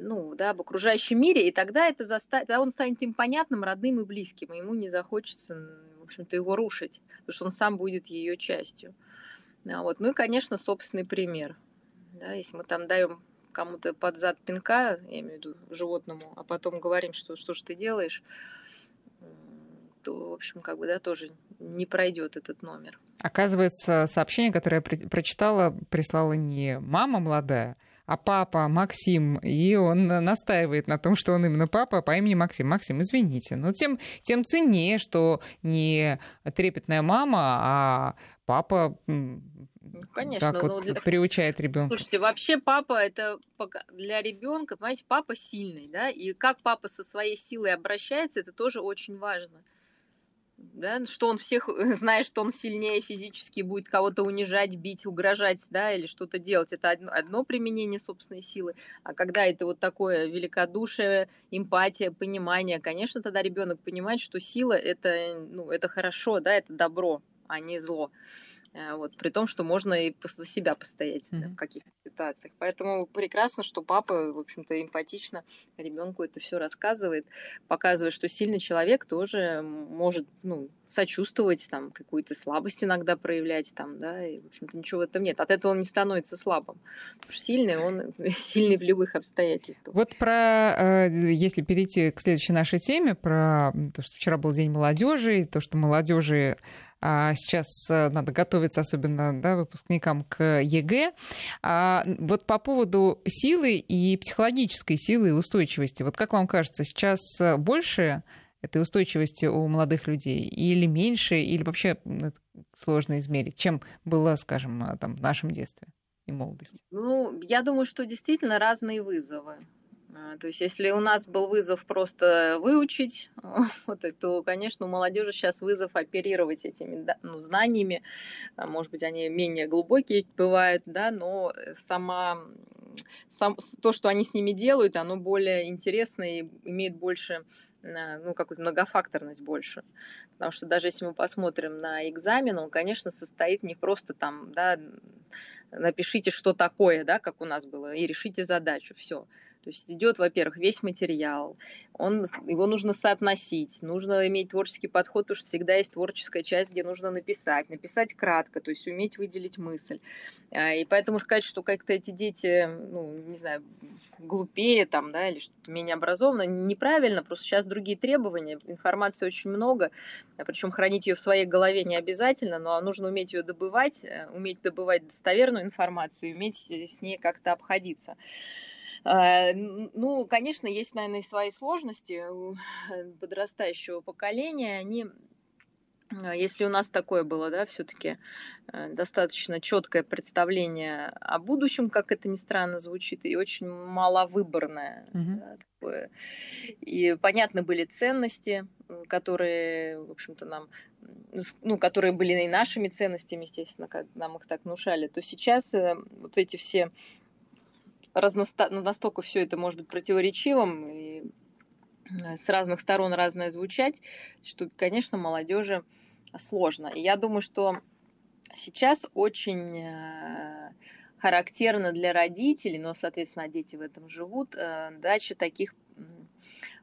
ну, да, об окружающем мире, и тогда это заставит, тогда он станет им понятным, родным и близким, и ему не захочется общем-то, его рушить, потому что он сам будет ее частью. А вот. Ну и, конечно, собственный пример. Да, если мы там даем кому-то под зад пинка, я имею в виду животному, а потом говорим, что что ж ты делаешь, то, в общем, как бы, да, тоже не пройдет этот номер. Оказывается, сообщение, которое я прочитала, прислала не мама молодая, а папа Максим, и он настаивает на том, что он именно папа по имени Максим. Максим, извините. Но тем, тем ценнее, что не трепетная мама, а папа Конечно, так вот для... приучает ребенка. Слушайте, вообще папа это для ребенка, понимаете, папа сильный, да, и как папа со своей силой обращается, это тоже очень важно да, что он всех (laughs) знает, что он сильнее физически будет кого-то унижать, бить, угрожать, да, или что-то делать. Это одно, одно применение собственной силы. А когда это вот такое великодушие, эмпатия, понимание, конечно, тогда ребенок понимает, что сила это, ну, это хорошо, да, это добро, а не зло. Э, вот, при том, что можно и за себя постоять mm-hmm. да, в каких-то ситуациях. Поэтому прекрасно, что папа, в общем-то, эмпатично ребенку это все рассказывает, показывает, что сильный человек тоже может ну, сочувствовать, там, какую-то слабость иногда проявлять, там, да, и, в общем-то, ничего в этом нет. От этого он не становится слабым. Сильный, он (laughs) сильный в любых обстоятельствах. Вот про, э, если перейти к следующей нашей теме, про то, что вчера был День молодежи, то, что молодежи а сейчас э, надо готовиться, особенно да, выпускникам, к ЕГЭ. А вот по поводу силы и психологической силы и устойчивости, вот как вам кажется, сейчас больше этой устойчивости у молодых людей? Или меньше, или вообще сложно измерить, чем было, скажем, там, в нашем детстве и молодости? Ну, я думаю, что действительно разные вызовы. А, то есть, если у нас был вызов просто выучить, (laughs) вот, то, конечно, у молодежи сейчас вызов оперировать этими ну, знаниями. А, может быть, они менее глубокие бывают, да, но сама, сам, то, что они с ними делают, оно более интересно и имеет больше ну, какую-то многофакторность больше. Потому что даже если мы посмотрим на экзамен, он, конечно, состоит не просто там, да, напишите, что такое, да, как у нас было, и решите задачу, все. То есть идет, во-первых, весь материал, он, его нужно соотносить, нужно иметь творческий подход, потому что всегда есть творческая часть, где нужно написать, написать кратко, то есть уметь выделить мысль. А, и поэтому сказать, что как-то эти дети, ну, не знаю, глупее там, да, или что-то менее образованно, неправильно, просто сейчас другие требования, информации очень много, а причем хранить ее в своей голове не обязательно, но нужно уметь ее добывать, э, уметь добывать достоверную информацию, уметь с ней как-то обходиться. А, ну, конечно, есть, наверное, и свои сложности у подрастающего поколения. Они а, если у нас такое было, да, все-таки э, достаточно четкое представление о будущем, как это ни странно звучит, и очень маловыборное. Mm-hmm. Да, такое. И понятны были ценности, которые, в общем-то, нам, ну, которые были и нашими ценностями, естественно, как нам их так внушали, то сейчас э, вот эти все разносто... ну, настолько все это может быть противоречивым и э, с разных сторон разное звучать, что, конечно, молодежи сложно. И я думаю, что сейчас очень э, характерно для родителей, но, соответственно, дети в этом живут, э, дача таких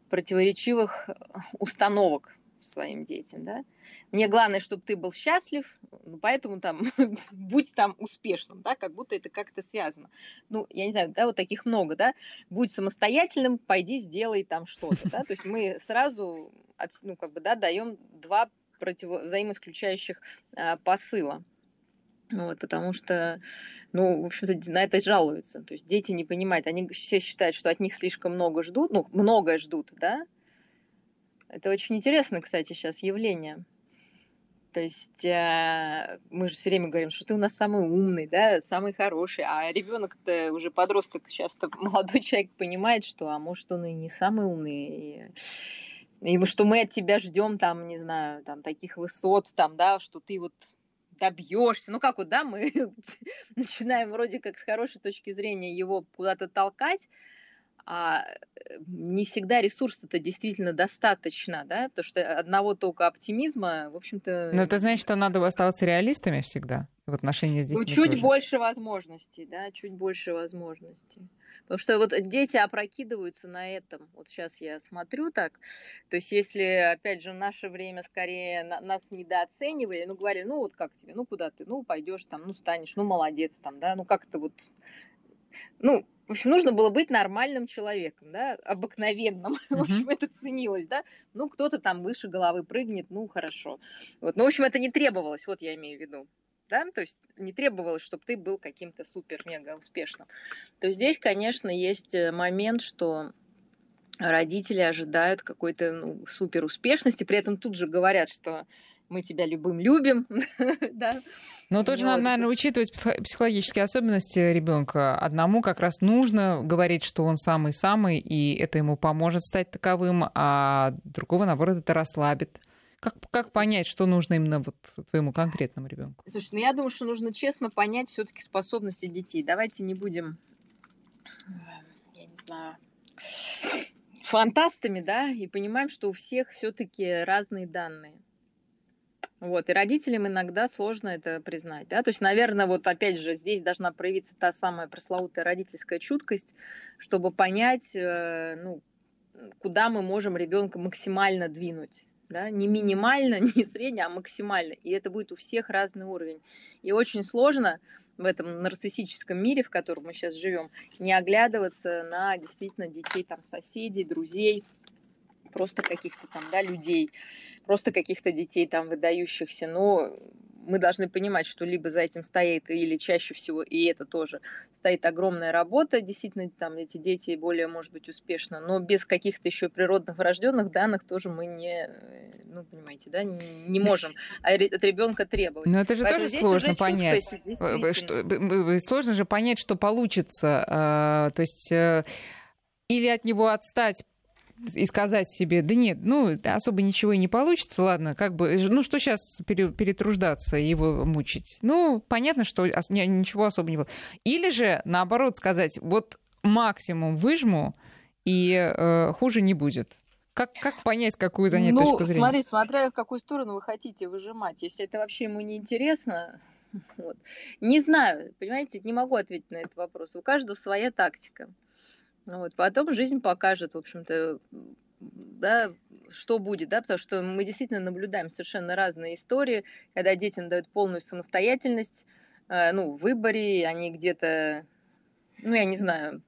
противоречивых установок своим детям, да. Мне главное, чтобы ты был счастлив, ну, поэтому там (laughs) будь там успешным, да, как будто это как-то связано. Ну, я не знаю, да, вот таких много, да. Будь самостоятельным, пойди сделай там что-то, да. То есть мы сразу, ну, как бы, да, даем два противо- взаимоисключающих а, посыла. Вот, потому что, ну, в общем-то, на это жалуются. То есть дети не понимают, они все считают, что от них слишком много ждут, ну, многое ждут, да, это очень интересно, кстати, сейчас явление. То есть э, мы же все время говорим, что ты у нас самый умный, да, самый хороший, а ребенок-то уже подросток, часто (laughs) молодой человек понимает, что, а может, он и не самый умный, и, и что мы от тебя ждем, там, не знаю, там таких высот, там, да, что ты вот добьешься. Ну как вот, да, мы (laughs) начинаем вроде как с хорошей точки зрения его куда-то толкать, а э, не всегда ресурса-то действительно достаточно, да, потому что одного только оптимизма, в общем-то... Но это значит, что надо оставаться реалистами всегда в отношении с детьми Ну, чуть тоже. больше возможностей, да, чуть больше возможностей. Потому что вот дети опрокидываются на этом. Вот сейчас я смотрю так. То есть если, опять же, в наше время скорее нас недооценивали, ну, говорили, ну, вот как тебе, ну, куда ты, ну, пойдешь там, ну, станешь, ну, молодец там, да, ну, как-то вот ну, в общем, нужно было быть нормальным человеком, да, обыкновенным. Uh-huh. (laughs) В общем, это ценилось, да. Ну, кто-то там выше головы прыгнет, ну, хорошо. Вот, ну, в общем, это не требовалось, вот я имею в виду. Да? То есть не требовалось, чтобы ты был каким-то супер-мега успешным. То здесь, конечно, есть э, момент, что родители ожидают какой-то ну, супер успешности, при этом тут же говорят, что мы тебя любым любим. (laughs) да. Но тоже надо, наверное, учитывать психологические особенности ребенка. Одному как раз нужно говорить, что он самый-самый, и это ему поможет стать таковым, а другого, наоборот, это расслабит. Как, как понять, что нужно именно вот твоему конкретному ребенку? Слушай, ну я думаю, что нужно честно понять все-таки способности детей. Давайте не будем, я не знаю, фантастами, да, и понимаем, что у всех все-таки разные данные. Вот, и родителям иногда сложно это признать, да, то есть, наверное, вот опять же здесь должна проявиться та самая пресловутая родительская чуткость, чтобы понять, э, ну, куда мы можем ребенка максимально двинуть, да, не минимально, (laughs) не средне, а максимально, и это будет у всех разный уровень, и очень сложно в этом нарциссическом мире, в котором мы сейчас живем, не оглядываться на действительно детей там соседей, друзей, просто каких-то там, да, людей, просто каких-то детей там выдающихся, но мы должны понимать, что либо за этим стоит, или чаще всего, и это тоже, стоит огромная работа, действительно, там эти дети более, может быть, успешно, но без каких-то еще природных врожденных данных тоже мы не, ну, понимаете, да, не, не можем от ребенка требовать. Но это же Поэтому тоже сложно понять. Что, сложно же понять, что получится. То есть э, или от него отстать и сказать себе, да нет, ну, особо ничего и не получится, ладно, как бы, ну, что сейчас перетруждаться и его мучить? Ну, понятно, что ничего особо не было. Или же, наоборот, сказать, вот максимум выжму, и э, хуже не будет. Как, как понять, какую занять ну, точку зрения? смотри, смотря в какую сторону вы хотите выжимать. Если это вообще ему не интересно, (laughs) вот. не знаю, понимаете, не могу ответить на этот вопрос. У каждого своя тактика. Вот. Потом жизнь покажет, в общем-то, да, что будет, да, потому что мы действительно наблюдаем совершенно разные истории, когда детям дают полную самостоятельность, э, ну, в выборе, они где-то, ну, я не знаю,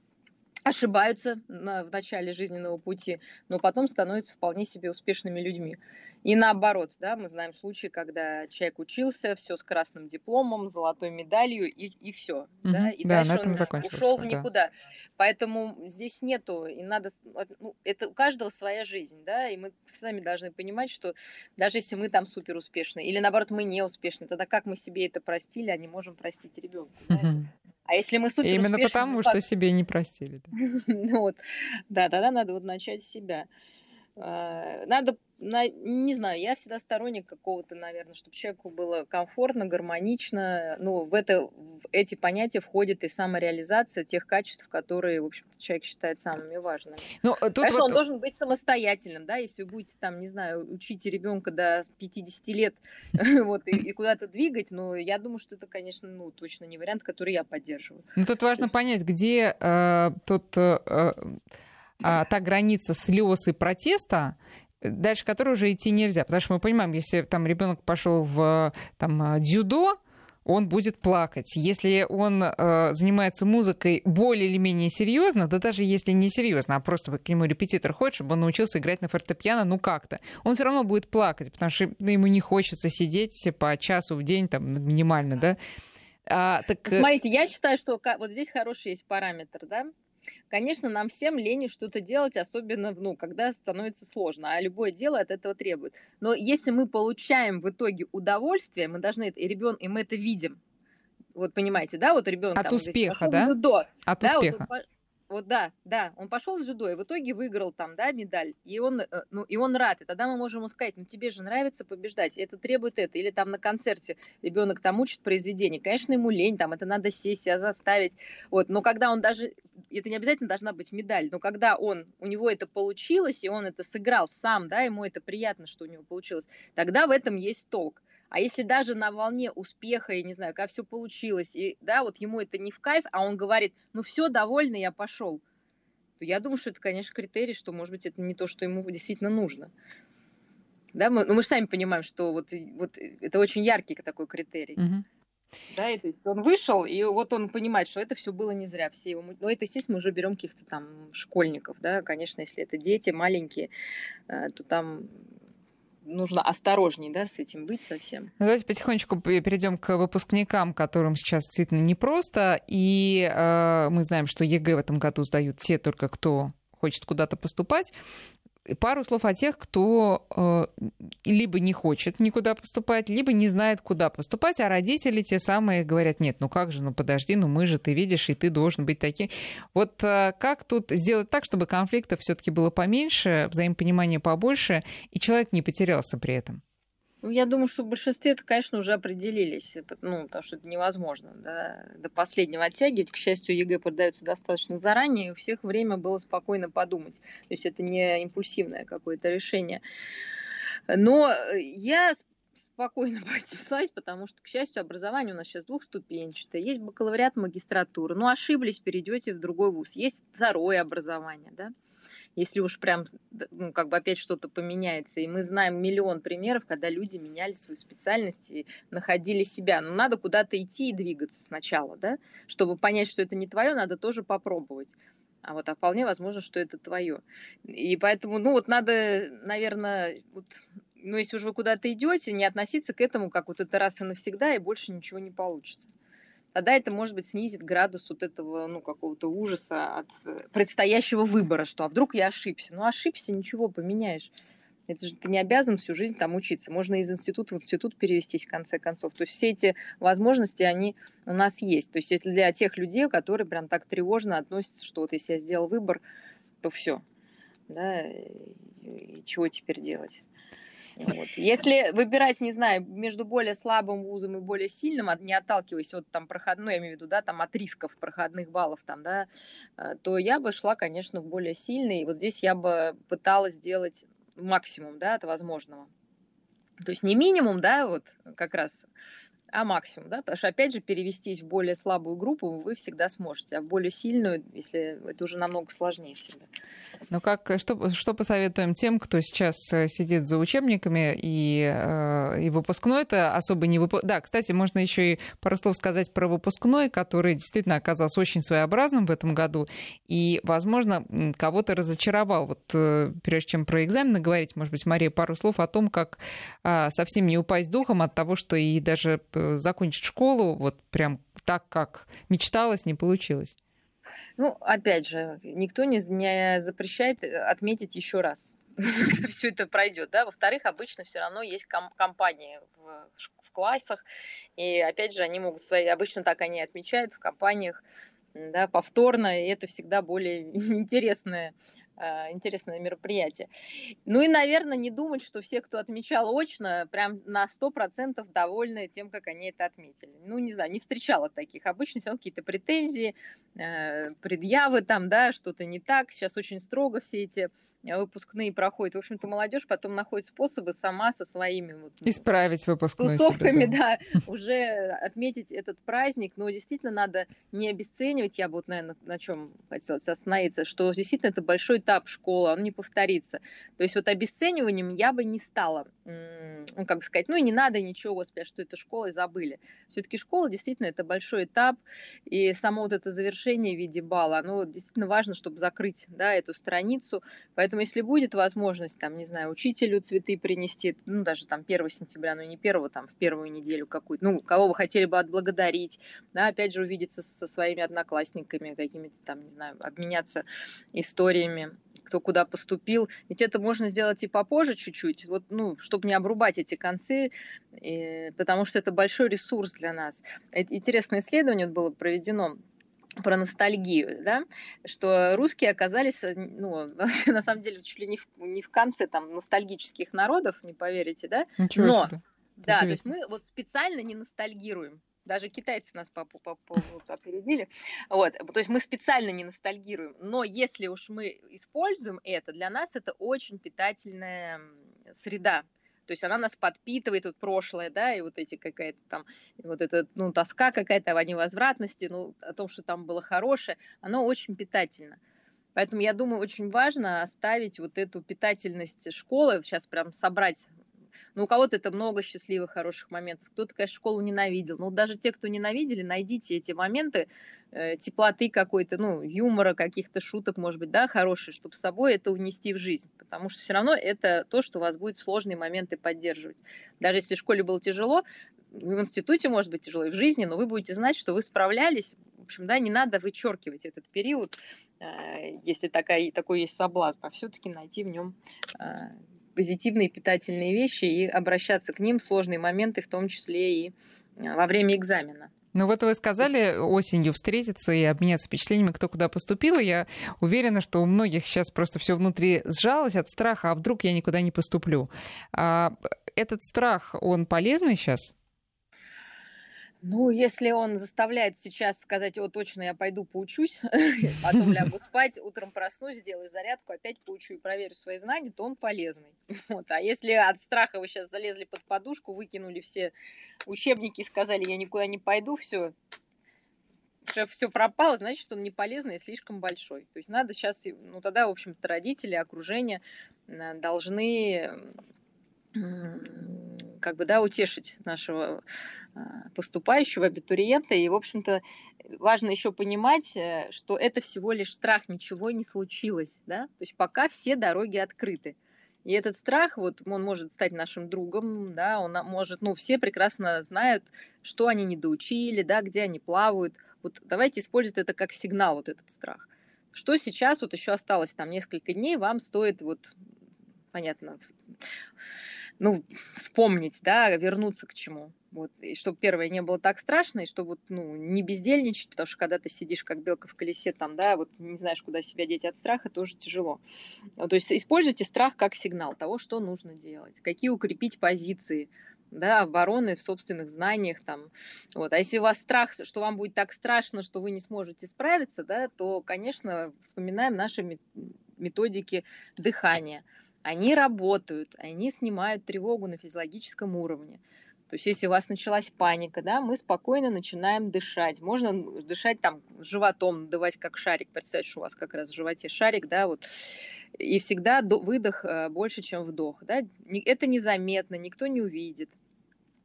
ошибаются в начале жизненного пути, но потом становятся вполне себе успешными людьми. И наоборот, да, мы знаем случаи, когда человек учился, все с красным дипломом, золотой медалью и, и все, mm-hmm. да, и да, дальше он ушел в никуда. Да. Поэтому здесь нету, и надо, ну, это у каждого своя жизнь, да, и мы сами должны понимать, что даже если мы там супер успешны, или наоборот мы не успешны, тогда как мы себе это простили, а не можем простить ребенку. Mm-hmm. А если мы супер Именно потому, что себе не простили. (laughs) ну вот, да, тогда надо вот начать с себя. А, надо, не знаю, я всегда сторонник какого-то, наверное, чтобы человеку было комфортно, гармонично. Ну, в, это, в эти понятия входит и самореализация тех качеств, которые, в общем-то, человек считает самыми важными. Ну, тут Конечно, вот... он должен быть самостоятельным, да, если вы будете там, не знаю, учить ребенка до 50 лет (laughs) вот, и, и куда-то двигать, но я думаю, что это, конечно, ну, точно не вариант, который я поддерживаю. Ну, тут важно понять, где э, тут... Э, а, та граница слез и протеста, дальше которой уже идти нельзя. Потому что мы понимаем, если там ребенок пошел в там, дзюдо, он будет плакать. Если он э, занимается музыкой более или менее серьезно, да даже если не серьезно, а просто к нему репетитор ходит, чтобы он научился играть на фортепиано, ну как-то, он все равно будет плакать, потому что ну, ему не хочется сидеть по часу в день, там, минимально, да. А, так... Э, Смотрите, я считаю, что вот здесь хороший есть параметр, да, Конечно, нам всем лень что-то делать, особенно, ну, когда становится сложно, а любое дело от этого требует. Но если мы получаем в итоге удовольствие, мы должны это, и ребенок, и мы это видим, вот понимаете, да, вот ребенок от там, успеха, да? До, от да, успеха. Вот, вот да, да, он пошел с дзюдо и в итоге выиграл там, да, медаль, и он, э, ну, и он рад, и тогда мы можем ему сказать, ну, тебе же нравится побеждать, это требует это, или там на концерте ребенок там учит произведение, конечно, ему лень, там, это надо сесть, себя заставить, вот, но когда он даже, это не обязательно должна быть медаль, но когда он, у него это получилось, и он это сыграл сам, да, ему это приятно, что у него получилось, тогда в этом есть толк. А если даже на волне успеха, я не знаю, как все получилось, и да, вот ему это не в кайф, а он говорит, ну все, довольно, я пошел, то я думаю, что это, конечно, критерий, что, может быть, это не то, что ему действительно нужно. Да, мы, ну, мы же сами понимаем, что вот, вот это очень яркий такой критерий. Угу. Да, и, то есть он вышел, и вот он понимает, что это все было не зря. Все его... Но это, естественно, мы уже берем каких-то там школьников, да, конечно, если это дети маленькие, э, то там нужно осторожней, да, с этим быть совсем. Ну, давайте потихонечку перейдем к выпускникам, которым сейчас действительно непросто. И э, мы знаем, что ЕГЭ в этом году сдают те только, кто хочет куда-то поступать пару слов о тех, кто э, либо не хочет никуда поступать, либо не знает, куда поступать, а родители те самые говорят, нет, ну как же, ну подожди, ну мы же, ты видишь, и ты должен быть таким. Вот э, как тут сделать так, чтобы конфликтов все-таки было поменьше, взаимопонимания побольше, и человек не потерялся при этом? Ну, я думаю, что в большинстве это, конечно, уже определились, ну, потому что это невозможно да, до последнего оттягивать. К счастью, ЕГЭ продается достаточно заранее, и у всех время было спокойно подумать. То есть это не импульсивное какое-то решение. Но я спокойно (laughs) поотнеслась, потому что, к счастью, образование у нас сейчас двухступенчатое. Есть бакалавриат, магистратура. Ну, ошиблись, перейдете в другой вуз. Есть второе образование, да если уж прям, ну, как бы опять что-то поменяется. И мы знаем миллион примеров, когда люди меняли свою специальность и находили себя. Но надо куда-то идти и двигаться сначала, да, чтобы понять, что это не твое, надо тоже попробовать. А вот а вполне возможно, что это твое. И поэтому, ну вот надо, наверное, вот ну, если уже вы куда-то идете, не относиться к этому как вот это раз и навсегда, и больше ничего не получится. Тогда это, может быть, снизит градус вот этого, ну, какого-то ужаса от э, предстоящего выбора, что а вдруг я ошибся. Ну, ошибся, ничего поменяешь. Это же ты не обязан всю жизнь там учиться. Можно из института в институт перевестись в конце концов. То есть все эти возможности, они у нас есть. То есть если для тех людей, которые прям так тревожно относятся, что вот если я сделал выбор, то все. Да, и чего теперь делать? Вот. Если выбирать, не знаю, между более слабым вузом и более сильным, не отталкиваясь от там проходной, я имею в виду, да, там от рисков проходных баллов, там, да, э, то я бы шла, конечно, в более сильный. И вот здесь я бы пыталась сделать максимум, да, от возможного. То есть не минимум, да, вот как раз а максимум, да, потому что, опять же, перевестись в более слабую группу вы всегда сможете, а в более сильную, если это уже намного сложнее всегда. Ну как, что, что посоветуем тем, кто сейчас э, сидит за учебниками и, э, и выпускной это особо не выпускной. Да, кстати, можно еще и пару слов сказать про выпускной, который действительно оказался очень своеобразным в этом году и, возможно, кого-то разочаровал. Вот э, прежде чем про экзамены говорить, может быть, Мария, пару слов о том, как а, совсем не упасть духом от того, что и даже закончить школу вот прям так, как мечталось, не получилось? Ну, опять же, никто не, не запрещает э, отметить еще раз (laughs) когда все это пройдет, да. Во-вторых, обычно все равно есть ком- компании в, в классах, и опять же, они могут свои, обычно так они отмечают в компаниях, да, повторно, и это всегда более (laughs) интересное интересное мероприятие. Ну и, наверное, не думать, что все, кто отмечал очно, прям на 100% довольны тем, как они это отметили. Ну, не знаю, не встречала таких. Обычно все какие-то претензии, э, предъявы там, да, что-то не так. Сейчас очень строго все эти выпускные проходят. В общем-то, молодежь потом находит способы сама со своими вот, ну, исправить выпускной тусовками, себе, да. да, (laughs) уже отметить этот праздник. Но действительно надо не обесценивать. Я бы вот, наверное, на чем хотела остановиться, что действительно это большой этап школы, он не повторится. То есть вот обесцениванием я бы не стала, ну, как бы сказать, ну и не надо ничего, господи, что это школа, и забыли. Все-таки школа действительно это большой этап, и само вот это завершение в виде балла, оно действительно важно, чтобы закрыть, да, эту страницу. Поэтому если будет возможность, там, не знаю, учителю цветы принести, ну, даже там 1 сентября, ну, не 1, там, в первую неделю какую-то, ну, кого вы хотели бы отблагодарить, да, опять же, увидеться со своими одноклассниками, какими-то там, не знаю, обменяться историями, кто куда поступил. Ведь это можно сделать и попозже чуть-чуть, вот, ну, чтобы не обрубать эти концы, и, потому что это большой ресурс для нас. Интересное исследование было проведено про ностальгию, да, что русские оказались, э, ну, (laughs) на самом деле, чуть ли не в, не в конце там ностальгических народов, не поверите, да? Ничего Но, себе. Да, то есть мы вот специально не ностальгируем. Даже китайцы нас по, по, по, по, опередили. Вот. То есть мы специально не ностальгируем. Но если уж мы используем это, для нас это очень питательная среда то есть она нас подпитывает, вот прошлое, да, и вот эти какая-то там, вот эта, ну, тоска какая-то о невозвратности, ну, о том, что там было хорошее, оно очень питательно. Поэтому я думаю, очень важно оставить вот эту питательность школы, сейчас прям собрать ну, у кого-то это много счастливых, хороших моментов. Кто-то, конечно, школу ненавидел. Но даже те, кто ненавидели, найдите эти моменты э, теплоты какой-то, ну, юмора, каких-то шуток, может быть, да, хорошие, чтобы с собой это унести в жизнь. Потому что все равно это то, что вас будет в сложные моменты поддерживать. Даже если в школе было тяжело, в институте может быть тяжело и в жизни, но вы будете знать, что вы справлялись. В общем, да, не надо вычеркивать этот период, э, если такая, такой есть соблазн, а все-таки найти в нем э, позитивные питательные вещи и обращаться к ним в сложные моменты, в том числе и э, во время экзамена. Ну вот вы сказали осенью встретиться и обменяться впечатлениями, кто куда поступил. Я уверена, что у многих сейчас просто все внутри сжалось от страха, а вдруг я никуда не поступлю. А этот страх, он полезный сейчас? Ну, если он заставляет сейчас сказать, о, точно, я пойду поучусь, (laughs) потом лягу (laughs) спать, утром проснусь, сделаю зарядку, опять поучу и проверю свои знания, то он полезный. (laughs) Вот. А если от страха вы сейчас залезли под подушку, выкинули все учебники и сказали, я никуда не пойду, все, шеф все пропало, значит, он не полезный и слишком большой. То есть надо сейчас, ну тогда, в общем-то, родители, окружение э, должны как бы, да, утешить нашего а, поступающего абитуриента. И, в общем-то, важно еще понимать, э, что это всего лишь страх, ничего не случилось, да, то есть пока все дороги открыты. И этот страх, вот он может стать нашим другом, да, он может, ну, все прекрасно знают, что они недоучили, да, где они плавают. Вот давайте использовать это как сигнал, вот этот страх. Что сейчас, вот еще осталось там несколько дней, вам стоит вот, понятно, ну, вспомнить, да, вернуться к чему. Вот, и чтобы первое не было так страшно, и чтобы ну, не бездельничать, потому что когда ты сидишь как белка в колесе, там, да, вот не знаешь, куда себя деть от страха, тоже тяжело. Вот, то есть используйте страх как сигнал того, что нужно делать, какие укрепить позиции, да, обороны в собственных знаниях там. Вот. А если у вас страх, что вам будет так страшно, что вы не сможете справиться, да, то, конечно, вспоминаем наши методики дыхания. Они работают, они снимают тревогу на физиологическом уровне. То есть если у вас началась паника, да, мы спокойно начинаем дышать. Можно дышать там животом, надувать как шарик, представить, что у вас как раз в животе шарик, да, вот. И всегда выдох э, больше, чем вдох, да. Это незаметно, никто не увидит.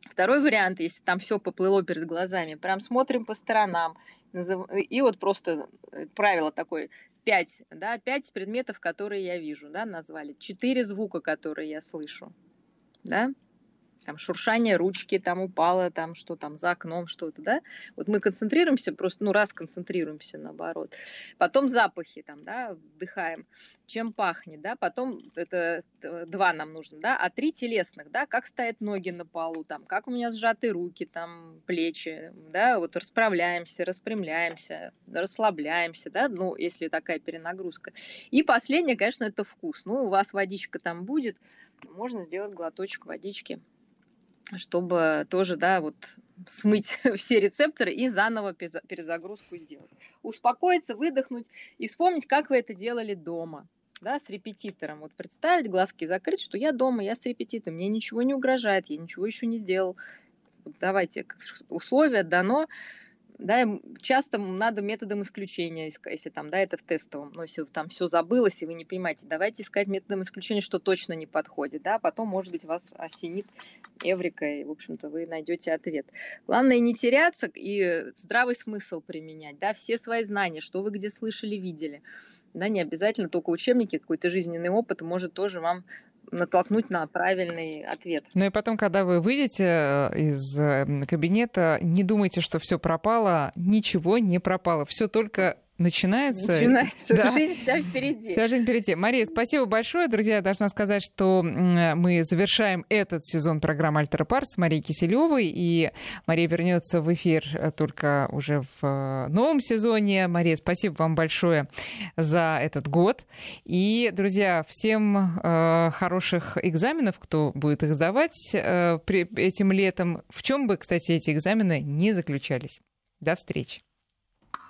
Второй вариант, если там все поплыло перед глазами, прям смотрим по сторонам. И вот просто э, правило такое, пять, да, пять предметов, которые я вижу, да, назвали. Четыре звука, которые я слышу, да там шуршание ручки, там упало, там что там за окном что-то, да, вот мы концентрируемся, просто, ну, раз концентрируемся, наоборот. Потом запахи, там, да, вдыхаем, чем пахнет, да, потом это два нам нужно, да, а три телесных, да, как стоят ноги на полу, там, как у меня сжаты руки, там, плечи, да, вот расправляемся, распрямляемся, расслабляемся, да, ну, если такая перенагрузка. И последнее, конечно, это вкус. Ну, у вас водичка там будет, можно сделать глоточек водички чтобы тоже, да, вот смыть (laughs) все рецепторы и заново перезагрузку сделать. Успокоиться, выдохнуть и вспомнить, как вы это делали дома, да, с репетитором. Вот представить, глазки закрыть, что я дома, я с репетитором, мне ничего не угрожает, я ничего еще не сделал. Давайте, условия дано, да, часто надо методом исключения, если там, да, это в тестовом, но если там все забылось, и вы не понимаете, давайте искать методом исключения, что точно не подходит, да, потом, может быть, вас осенит эврика, и, в общем-то, вы найдете ответ. Главное не теряться и здравый смысл применять, да, все свои знания, что вы где слышали, видели, да, не обязательно только учебники, какой-то жизненный опыт может тоже вам натолкнуть на правильный ответ. Ну и потом, когда вы выйдете э, из э, кабинета, не думайте, что все пропало, ничего не пропало, все только начинается. Начинается. Да. Жизнь вся впереди. Вся жизнь впереди. Мария, спасибо большое. Друзья, я должна сказать, что мы завершаем этот сезон программы «Альтера Пар» с Марией Киселевой. И Мария вернется в эфир э, только уже в э, новом сезоне. Мария, спасибо вам большое за этот год. И, друзья, всем э, хороших экзаменов, кто будет их сдавать этим летом. В чем бы, кстати, эти экзамены не заключались. До встречи.